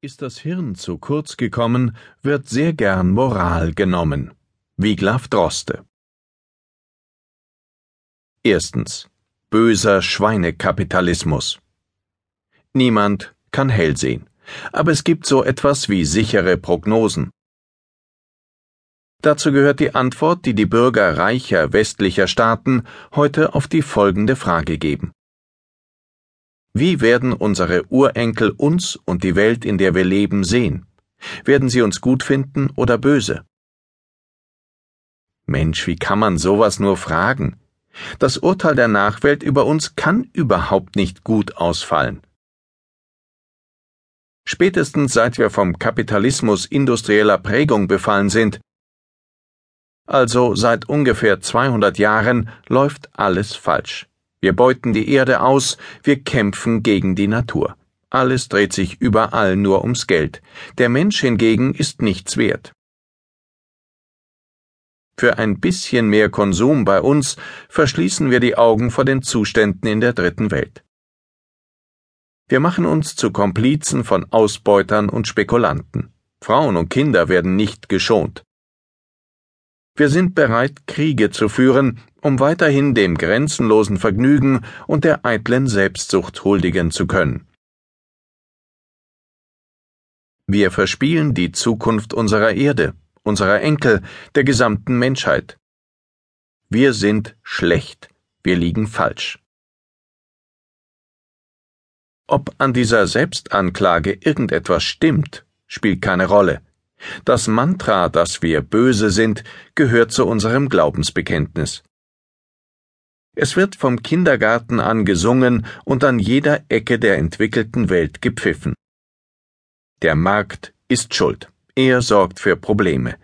Ist das Hirn zu kurz gekommen, wird sehr gern Moral genommen. Wiglaf Droste. Erstens. Böser Schweinekapitalismus. Niemand kann hell sehen, aber es gibt so etwas wie sichere Prognosen. Dazu gehört die Antwort, die die Bürger reicher westlicher Staaten heute auf die folgende Frage geben. Wie werden unsere Urenkel uns und die Welt, in der wir leben, sehen? Werden sie uns gut finden oder böse? Mensch, wie kann man sowas nur fragen? Das Urteil der Nachwelt über uns kann überhaupt nicht gut ausfallen. Spätestens seit wir vom Kapitalismus industrieller Prägung befallen sind, also seit ungefähr 200 Jahren, läuft alles falsch. Wir beuten die Erde aus, wir kämpfen gegen die Natur. Alles dreht sich überall nur ums Geld. Der Mensch hingegen ist nichts wert. Für ein bisschen mehr Konsum bei uns verschließen wir die Augen vor den Zuständen in der dritten Welt. Wir machen uns zu Komplizen von Ausbeutern und Spekulanten. Frauen und Kinder werden nicht geschont. Wir sind bereit, Kriege zu führen, um weiterhin dem grenzenlosen Vergnügen und der eitlen Selbstsucht huldigen zu können. Wir verspielen die Zukunft unserer Erde, unserer Enkel, der gesamten Menschheit. Wir sind schlecht, wir liegen falsch. Ob an dieser Selbstanklage irgendetwas stimmt, spielt keine Rolle. Das Mantra, dass wir böse sind, gehört zu unserem Glaubensbekenntnis. Es wird vom Kindergarten an gesungen und an jeder Ecke der entwickelten Welt gepfiffen. Der Markt ist schuld. Er sorgt für Probleme.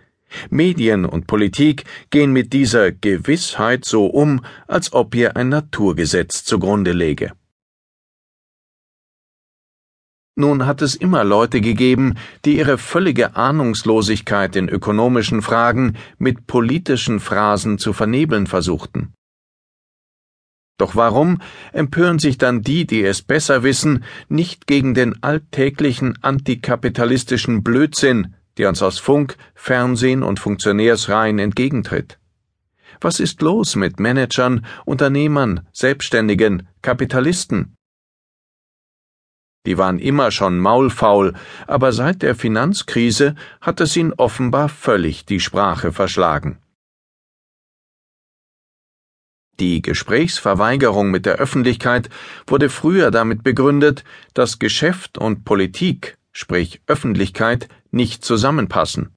Medien und Politik gehen mit dieser Gewissheit so um, als ob ihr ein Naturgesetz zugrunde läge. Nun hat es immer Leute gegeben, die ihre völlige Ahnungslosigkeit in ökonomischen Fragen mit politischen Phrasen zu vernebeln versuchten. Doch warum empören sich dann die, die es besser wissen, nicht gegen den alltäglichen antikapitalistischen Blödsinn, der uns aus Funk, Fernsehen und Funktionärsreihen entgegentritt? Was ist los mit Managern, Unternehmern, Selbstständigen, Kapitalisten? Die waren immer schon maulfaul, aber seit der Finanzkrise hat es ihnen offenbar völlig die Sprache verschlagen. Die Gesprächsverweigerung mit der Öffentlichkeit wurde früher damit begründet, dass Geschäft und Politik, sprich Öffentlichkeit, nicht zusammenpassen.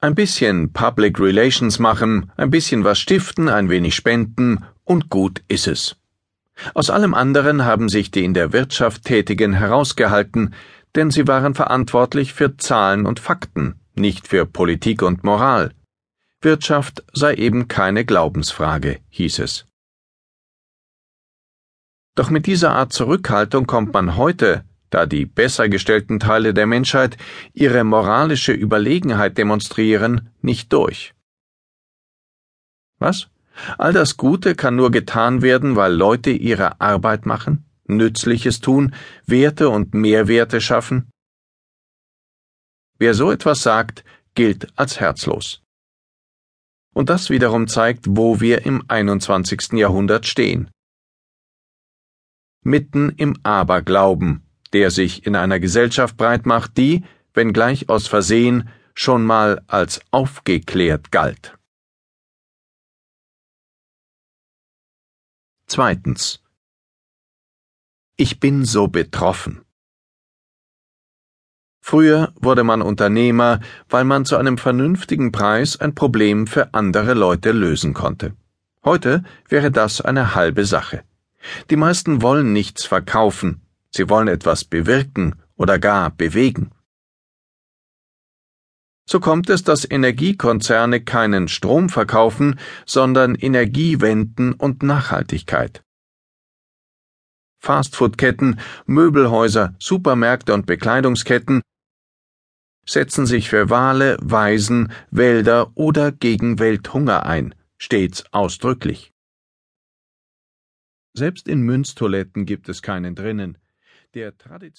Ein bisschen Public Relations machen, ein bisschen was stiften, ein wenig spenden und gut ist es. Aus allem anderen haben sich die in der Wirtschaft Tätigen herausgehalten, denn sie waren verantwortlich für Zahlen und Fakten, nicht für Politik und Moral. Wirtschaft sei eben keine Glaubensfrage, hieß es. Doch mit dieser Art Zurückhaltung kommt man heute, da die besser gestellten Teile der Menschheit ihre moralische Überlegenheit demonstrieren, nicht durch. Was? All das Gute kann nur getan werden, weil Leute ihre Arbeit machen, Nützliches tun, Werte und Mehrwerte schaffen? Wer so etwas sagt, gilt als herzlos. Und das wiederum zeigt, wo wir im 21. Jahrhundert stehen. Mitten im Aberglauben, der sich in einer Gesellschaft breit macht, die, wenngleich aus Versehen, schon mal als aufgeklärt galt. Zweitens. Ich bin so betroffen. Früher wurde man Unternehmer, weil man zu einem vernünftigen Preis ein Problem für andere Leute lösen konnte. Heute wäre das eine halbe Sache. Die meisten wollen nichts verkaufen, sie wollen etwas bewirken oder gar bewegen. So kommt es, dass Energiekonzerne keinen Strom verkaufen, sondern Energiewenden und Nachhaltigkeit. Fastfoodketten, Möbelhäuser, Supermärkte und Bekleidungsketten setzen sich für Wale, Waisen, Wälder oder gegen Welthunger ein, stets ausdrücklich. Selbst in Münztoiletten gibt es keinen drinnen. Der traditionelle